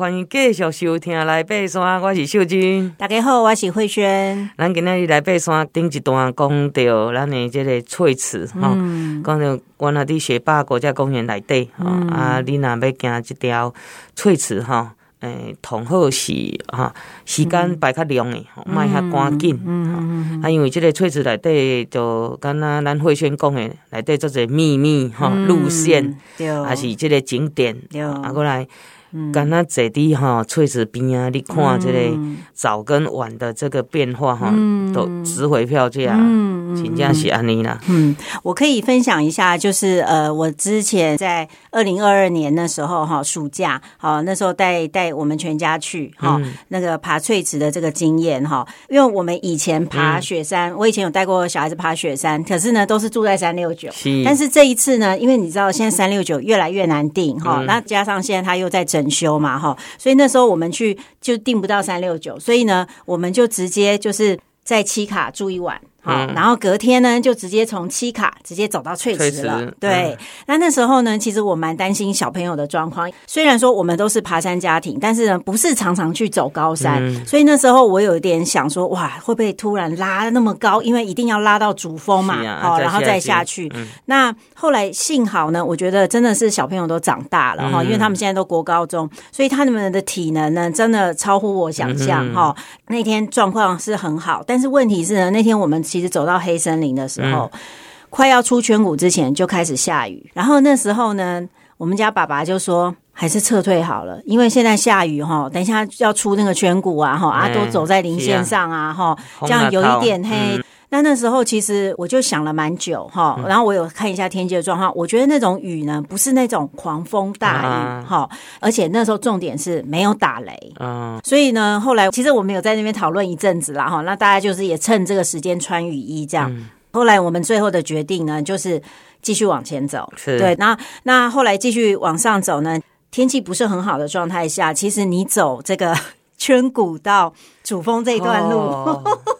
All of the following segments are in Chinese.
欢迎继续收听《来爬山》，我是秀君。大家好，我是慧萱。咱今日来爬山顶一段讲到咱的这个翠池哈，讲到原来伫雪霸国家公园内底哈，啊，你若要行这条翠池哈，诶，同好是哈，时间排较长的，莫遐赶紧。嗯，啊，因为这个翠池内底就敢若咱慧萱讲的，内底做者秘密哈路线，还是这个景点，啊，过来。敢若坐伫吼翠池边啊，你看这个早跟晚的这个变化哈，嗯、都值回票价，嗯，真正是安尼啦。嗯，我可以分享一下，就是呃，我之前在二零二二年的时候哈，暑假好那时候带带我们全家去哈，嗯、那个爬翠池的这个经验哈，因为我们以前爬雪山，嗯、我以前有带过小孩子爬雪山，可是呢都是住在三六九，但是这一次呢，因为你知道现在三六九越来越难订哈，嗯、那加上现在他又在整。整修嘛，哈，所以那时候我们去就订不到三六九，所以呢，我们就直接就是在七卡住一晚。好，然后隔天呢，就直接从七卡直接走到翠池了。池对，嗯、那那时候呢，其实我蛮担心小朋友的状况。虽然说我们都是爬山家庭，但是呢，不是常常去走高山，嗯、所以那时候我有一点想说，哇，会不会突然拉那么高？因为一定要拉到主峰嘛，好、啊，然后再下去。嗯、那后来幸好呢，我觉得真的是小朋友都长大了哈，嗯、因为他们现在都国高中，所以他们的体能呢，真的超乎我想象哈。嗯、那天状况是很好，但是问题是呢，那天我们。其实走到黑森林的时候，嗯、快要出圈谷之前就开始下雨。然后那时候呢，我们家爸爸就说：“还是撤退好了，因为现在下雨哈，等一下要出那个圈谷啊哈，啊都走在零线上啊哈，这样有一点黑。嗯”那那时候其实我就想了蛮久哈，然后我有看一下天气的状况，我觉得那种雨呢不是那种狂风大雨哈，而且那时候重点是没有打雷，嗯，所以呢后来其实我们有在那边讨论一阵子啦哈，那大家就是也趁这个时间穿雨衣这样。后来我们最后的决定呢，就是继续往前走，是。对，那那后来继续往上走呢，天气不是很好的状态下，其实你走这个 圈谷到主峰这一段路。哦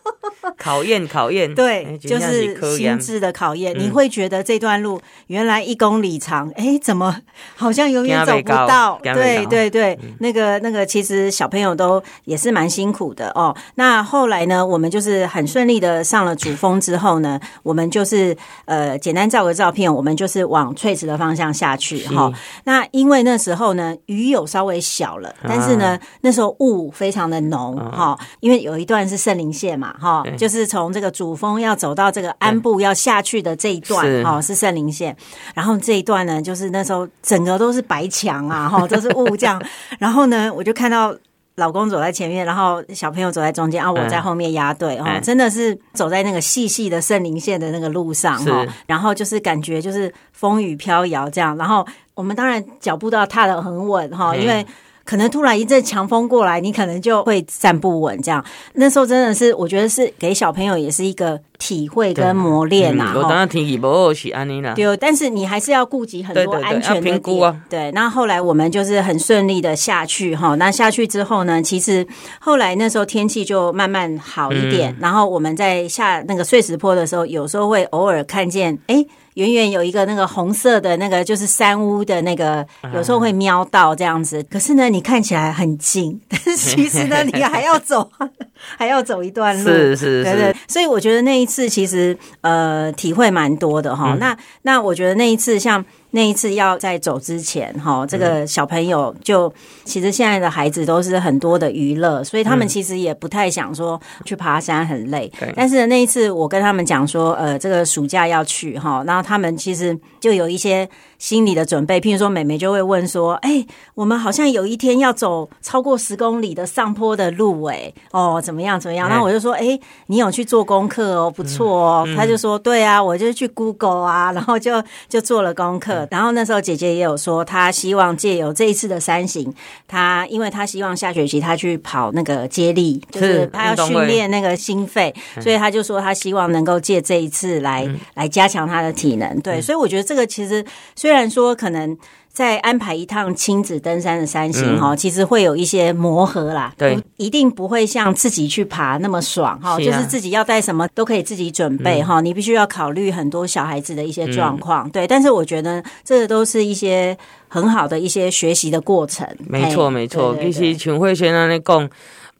考验考验，对，就是心智的考验。你会觉得这段路原来一公里长，哎，怎么好像永远走不到？对对对，那个那个，其实小朋友都也是蛮辛苦的哦。那后来呢，我们就是很顺利的上了主峰之后呢，我们就是呃简单照个照片，我们就是往翠池的方向下去哈。那因为那时候呢雨有稍微小了，但是呢那时候雾非常的浓哈，因为有一段是圣棱线嘛哈，就。是从这个主峰要走到这个安部要下去的这一段哈，是圣林线。然后这一段呢，就是那时候整个都是白墙啊，哈，都是雾这样。然后呢，我就看到老公走在前面，然后小朋友走在中间啊，我在后面压队哈，真的是走在那个细细的圣林线的那个路上哈。然后就是感觉就是风雨飘摇这样。然后我们当然脚步都要踏得很稳哈，因为。可能突然一阵强风过来，你可能就会站不稳。这样，那时候真的是，我觉得是给小朋友也是一个体会跟磨练呐。我当然天气不好是安妮啦。对，但是你还是要顾及很多安全的评估啊。对，那后来我们就是很顺利的下去哈。那下去之后呢，其实后来那时候天气就慢慢好一点。嗯、然后我们在下那个碎石坡的时候，有时候会偶尔看见哎。诶远远有一个那个红色的那个，就是山屋的那个，有时候会瞄到这样子。可是呢，你看起来很近，但是其实呢，你还要走，还要走一段路。是是是，对对。所以我觉得那一次其实呃体会蛮多的哈。那那我觉得那一次像。那一次要在走之前，哈，这个小朋友就其实现在的孩子都是很多的娱乐，所以他们其实也不太想说去爬山很累。嗯、但是那一次我跟他们讲说，呃，这个暑假要去哈，然后他们其实就有一些。心理的准备，譬如说，美美就会问说：“哎、欸，我们好像有一天要走超过十公里的上坡的路、欸，哎，哦，怎么样？怎么样？”然后我就说：“哎、欸，你有去做功课哦，不错哦。嗯”他就说：“对啊，我就去 Google 啊，然后就就做了功课。然后那时候姐姐也有说，她希望借由这一次的三行，她因为她希望下学期她去跑那个接力，就是她要训练那个心肺，所以她就说她希望能够借这一次来来加强她的体能。对，所以我觉得这个其实虽然说可能在安排一趟亲子登山的山行哈，嗯、其实会有一些磨合啦。对，一定不会像自己去爬那么爽哈，就是自己要带什么都可以自己准备哈。嗯、你必须要考虑很多小孩子的一些状况。嗯、对，但是我觉得这都是一些很好的一些学习的过程。没错，没错。其实像慧萱安尼讲，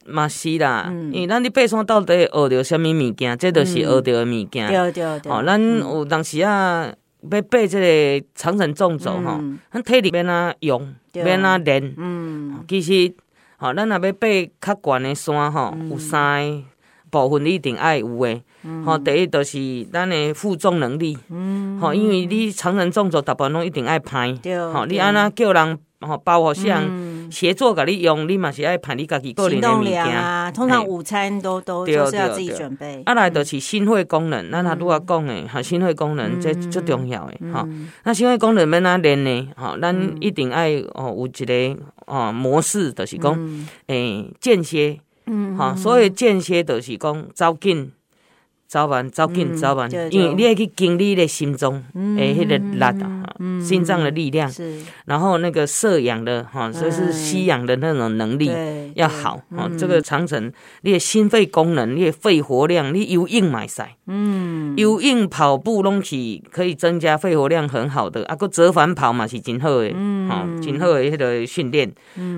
嘛是啦，嗯、因为咱你爬山到底学着什么物件，这都是学着的物件。对对对。哦，咱有当时啊。要爬这个长城纵走吼，咱体力要哪用，免哪练。嗯，其实，吼，咱若要爬较悬的山吼，有三个部分你一定爱有诶。吼，第一就是咱的负重能力。嗯，吼，因为你长城纵走，大部分拢一定爱攀。对。吼，你安那叫人？吼，包括像协作甲你用，你嘛是爱排你家己个人的物件啊。通常午餐都都都是要自己准备。啊，来就是心肺功能，咱若拄仔讲诶，哈，心肺功能这最重要诶，哈。那心肺功能要哪练呢？哈，咱一定爱哦，有一个哦模式，就是讲诶间歇，嗯，哈，所以间歇就是讲走紧。早晚走紧早晚，因为你要去经历的心脏诶，迄个力啊，心脏的力量，然后那个摄氧的哈，所以是吸氧的那种能力要好哦。这个长城，你的心肺功能，你的肺活量，你游泳嘛会使，嗯，游泳跑步拢是可以增加肺活量很好的，啊，个折返跑嘛是真好的，好，真好的迄个训练，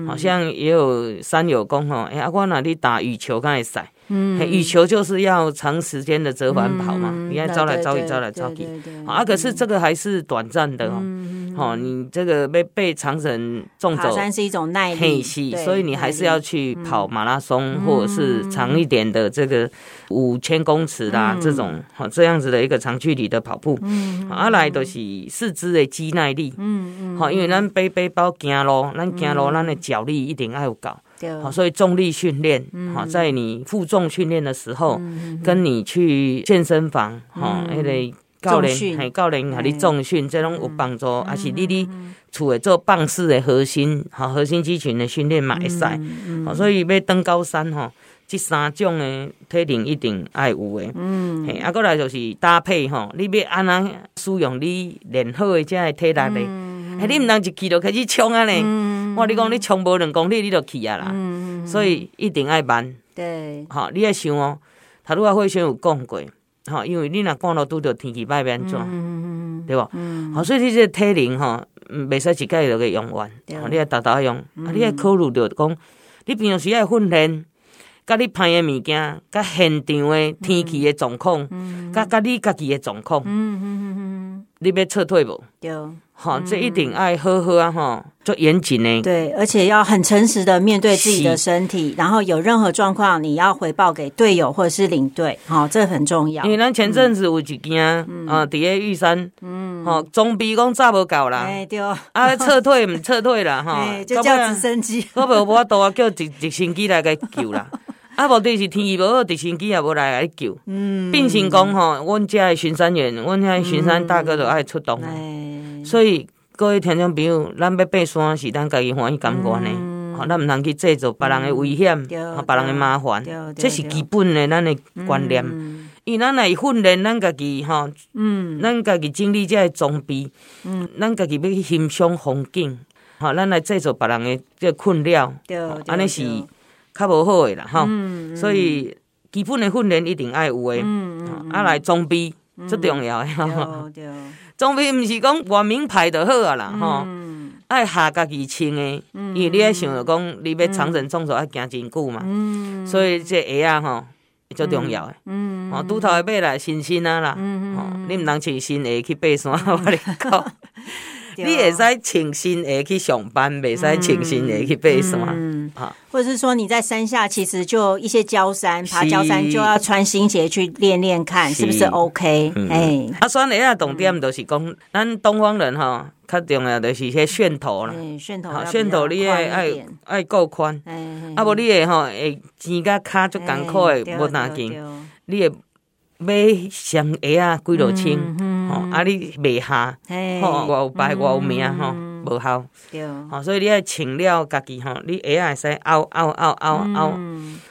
好像也有山友讲吼，哎，啊，我哪里打羽球敢会使。嗯，羽球就是要长时间的折返跑嘛，你要招来招去，招来招去，啊，可是这个还是短暂的哦，哦，你这个被被长程纵走，爬山是一种耐力，所以你还是要去跑马拉松或者是长一点的这个五千公尺啦，这种好这样子的一个长距离的跑步，嗯，啊来都是四肢的肌耐力，嗯嗯，好，因为咱背背包行路，咱行路咱的脚力一定要有够。好，所以重力训练，好，在你负重训练的时候，跟你去健身房，哈，那个教练，嘿，教练，哈，你重训，这种有帮助，还是你你厝诶做棒式的核心，哈，核心肌群的训练嘛会使，好，所以要登高山，哈，这三种的体能一定爱有诶，嗯，嘿，啊，过来就是搭配，吼，你要安那使用你练好的这个体力嘞，哎，你毋通一去就开始冲啊咧。我你讲你冲无两公里你就去啊啦，嗯、所以一定爱慢。对，好，你要想哦，他如果会先有讲过，好，因为你若赶路拄着天气歹变怎，嗯、对吧？好、嗯，所以你这个体能哈，袂使一概就给用完，对。你要逐逐用，嗯、啊，你要考虑到讲，你平常时爱训练，甲你拍的物件，甲现场的天气的状况，甲甲、嗯、你家己的状况，嗯嗯嗯嗯，你要撤退不？对。好，这一定爱呵呵啊！哈，做严谨呢。对，而且要很诚实的面对自己的身体，然后有任何状况，你要回报给队友或者是领队。好，这很重要。因为咱前阵子有一件、嗯、啊，底下玉山，嗯，好，总比讲早无够啦。哎，对。啊，撤退唔撤退啦，哈，就叫直升机。我无我都啊，叫直直升机来给救啦。啊，无就是天气无好，直升机也无来来救。嗯，并行讲吼，阮遮的巡山员，阮遐巡山大哥都爱出动。哎。所以各位听众朋友，咱要爬山是咱家己欢喜感觉的，好、嗯，咱毋通去制造别人的危险，吼、嗯，别人的麻烦，这是基本的咱的观念。嗯、因为咱来训练咱家己，吼，嗯，咱家己整理这个装备，嗯，咱家己要去欣赏风景，吼，咱来制造别人的这个困扰，安尼是较无好诶啦，吼、嗯。所以基本诶训练一定爱有诶，嗯，啊，来装备最重要的，哈。装备毋是讲换名牌就好啊啦，吼，爱下家己穿的，因为你爱想着讲，你要长程纵走爱行真久嘛，嗯。所以这鞋啊吼，最重要诶，嗯，哦，拄头会买来新新啊啦，吼，你毋通穿新鞋去爬山，我跟你讲，你会使穿新鞋去上班，袂使穿新鞋去爬山。或者是说你在山下，其实就一些焦山爬焦山，就要穿新鞋去练练看，是。不是 OK？哎，啊，山鞋啊，重点就是讲，咱东方人哈，较重要就是些楦头啦，楦头，楦头你爱爱爱够宽，啊，无你会吼会挤甲骹足艰苦的无拿紧，你会买双鞋啊几落千，吼，啊你袂下，吼，我有牌我有名吼。无效，对，好，所以你要穿了家己吼，你鞋会使凹凹凹凹凹，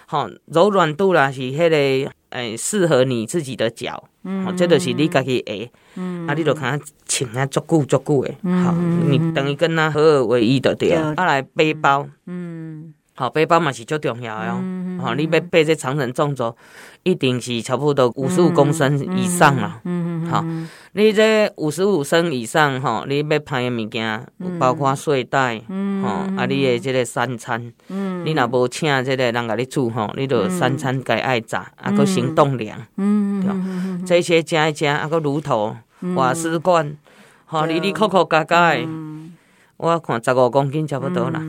吼，柔软度啦是迄个诶适合你自己的脚，嗯，这就是你家己鞋，嗯，啊，你就看穿啊足久足久诶，好，你等于跟他合二为一的对，啊，来背包，嗯，好，背包嘛是最重要哟，好，你要背这长城重装，一定是差不多五十五公升以上啦，嗯嗯，好。你这五十五升以上吼，你要拍的物件，包括睡袋，吼、嗯，啊，你的这个三餐，嗯、你若无请这个人甲你煮吼，你就三餐该爱炸，啊，搁行动粮，嗯，对，这些加一加，啊，搁炉头、瓦斯罐，吼，里里扣扣加加的，我看十五公斤差不多啦。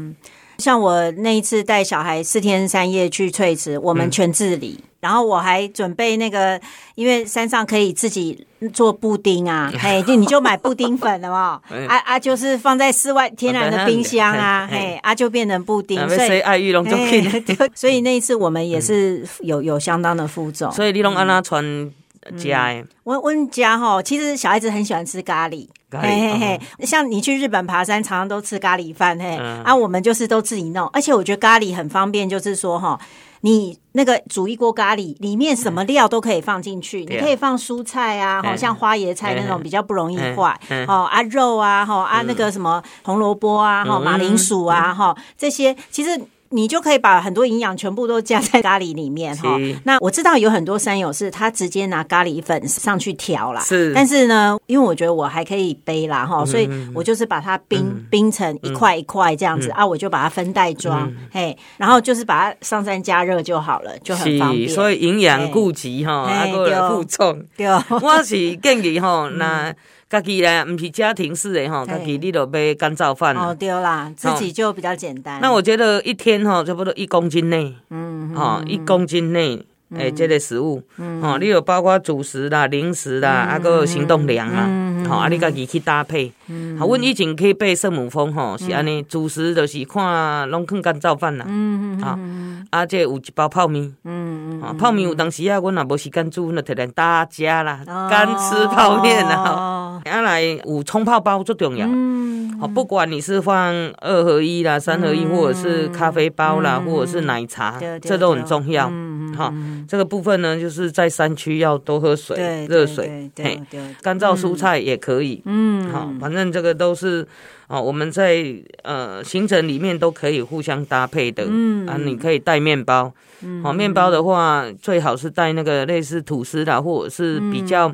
像我那一次带小孩四天三夜去翠池，我们全自理，嗯、然后我还准备那个，因为山上可以自己做布丁啊，嘿，就你就买布丁粉了嘛，啊啊，就是放在室外天然的冰箱啊，嘿，啊就变成布丁，所以爱玉龙就可以，所以那一次我们也是有有相当的负重，所以你拢安那穿。家诶，我我们家哈，其实小孩子很喜欢吃咖喱，咖喱嘿嘿嘿。哦、像你去日本爬山，常常都吃咖喱饭，嘿，嗯、啊，我们就是都自己弄。而且我觉得咖喱很方便，就是说哈，你那个煮一锅咖喱，里面什么料都可以放进去，嗯、你可以放蔬菜啊，好、嗯、像花椰菜那种比较不容易坏，哦、啊肉啊，哈啊那个什么红萝卜啊，哈马铃薯啊，哈这些其实。你就可以把很多营养全部都加在咖喱里面哈。那我知道有很多山友是他直接拿咖喱粉上去调啦。是。但是呢，因为我觉得我还可以背啦哈，嗯、所以我就是把它冰、嗯、冰成一块一块这样子、嗯、啊，我就把它分袋装，嗯、嘿，然后就是把它上山加热就好了，就很方便。所以营养顾及哈，还有负重。对，我是建议哈那。家己咧，毋是家庭式诶吼，家己你都买干燥饭。哦，对啦，自己就比较简单。那我觉得一天吼，差不多一公斤内，嗯，哈，一公斤内，诶，这个食物，吼，你有包括主食啦、零食啦，啊个行动粮啦，吼，啊，你家己去搭配。好，阮以前去爬圣母峰吼，是安尼，主食就是看拢放干燥饭啦，嗯嗯，啊，这有一包泡面，泡面有当时啊，阮也无时间煮，那特别大家啦，干吃泡面啦。原来五冲泡包最重要，好，不管你是放二合一啦、三合一，或者是咖啡包啦，或者是奶茶，这都很重要。好，这个部分呢，就是在山区要多喝水、热水，对，干燥蔬菜也可以。嗯，好，反正这个都是哦，我们在呃行程里面都可以互相搭配的。嗯，啊，你可以带面包，好，面包的话最好是带那个类似吐司的，或者是比较。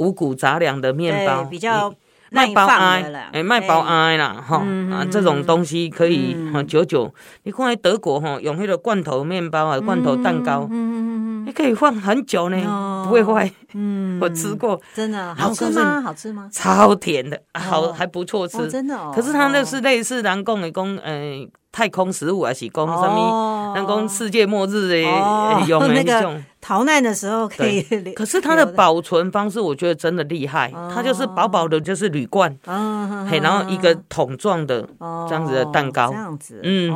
五谷杂粮的面包比较卖包爱，哎，卖包爱啦，哈啊，这种东西可以哈久久。你看在德国哈，用那个罐头面包啊，罐头蛋糕，嗯，你可以放很久呢，不会坏。嗯，我吃过，真的好吃吗？好吃吗？超甜的，好还不错吃，真的哦。可是它那是类似人讲的讲，呃，太空食物还是讲什么？人讲世界末日的用的那种。逃难的时候可以，可是它的保存方式我觉得真的厉害，它就是薄薄的，就是铝罐，嘿，然后一个桶状的这样子的蛋糕，这样子，嗯，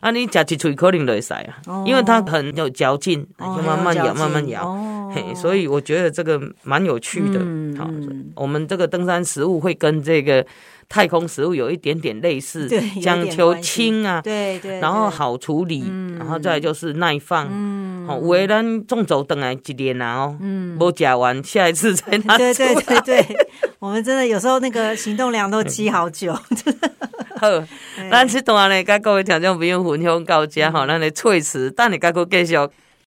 啊，你吃一嘴可能就会塞啊，因为它很有嚼劲，就慢慢咬，慢慢咬，嘿，所以我觉得这个蛮有趣的。好，我们这个登山食物会跟这个。太空食物有一点点类似，讲求轻啊，对对，然后好处理，然后再就是耐放，嗯，好，为咱纵走等来几年啊，哦，嗯，没吃完，下一次再拿出来。对对。对对，我们真的有时候那个行动粮都积好久。好，咱这段呢，甲各位听众朋友分享到这，好，咱的翠池，等你再过继续。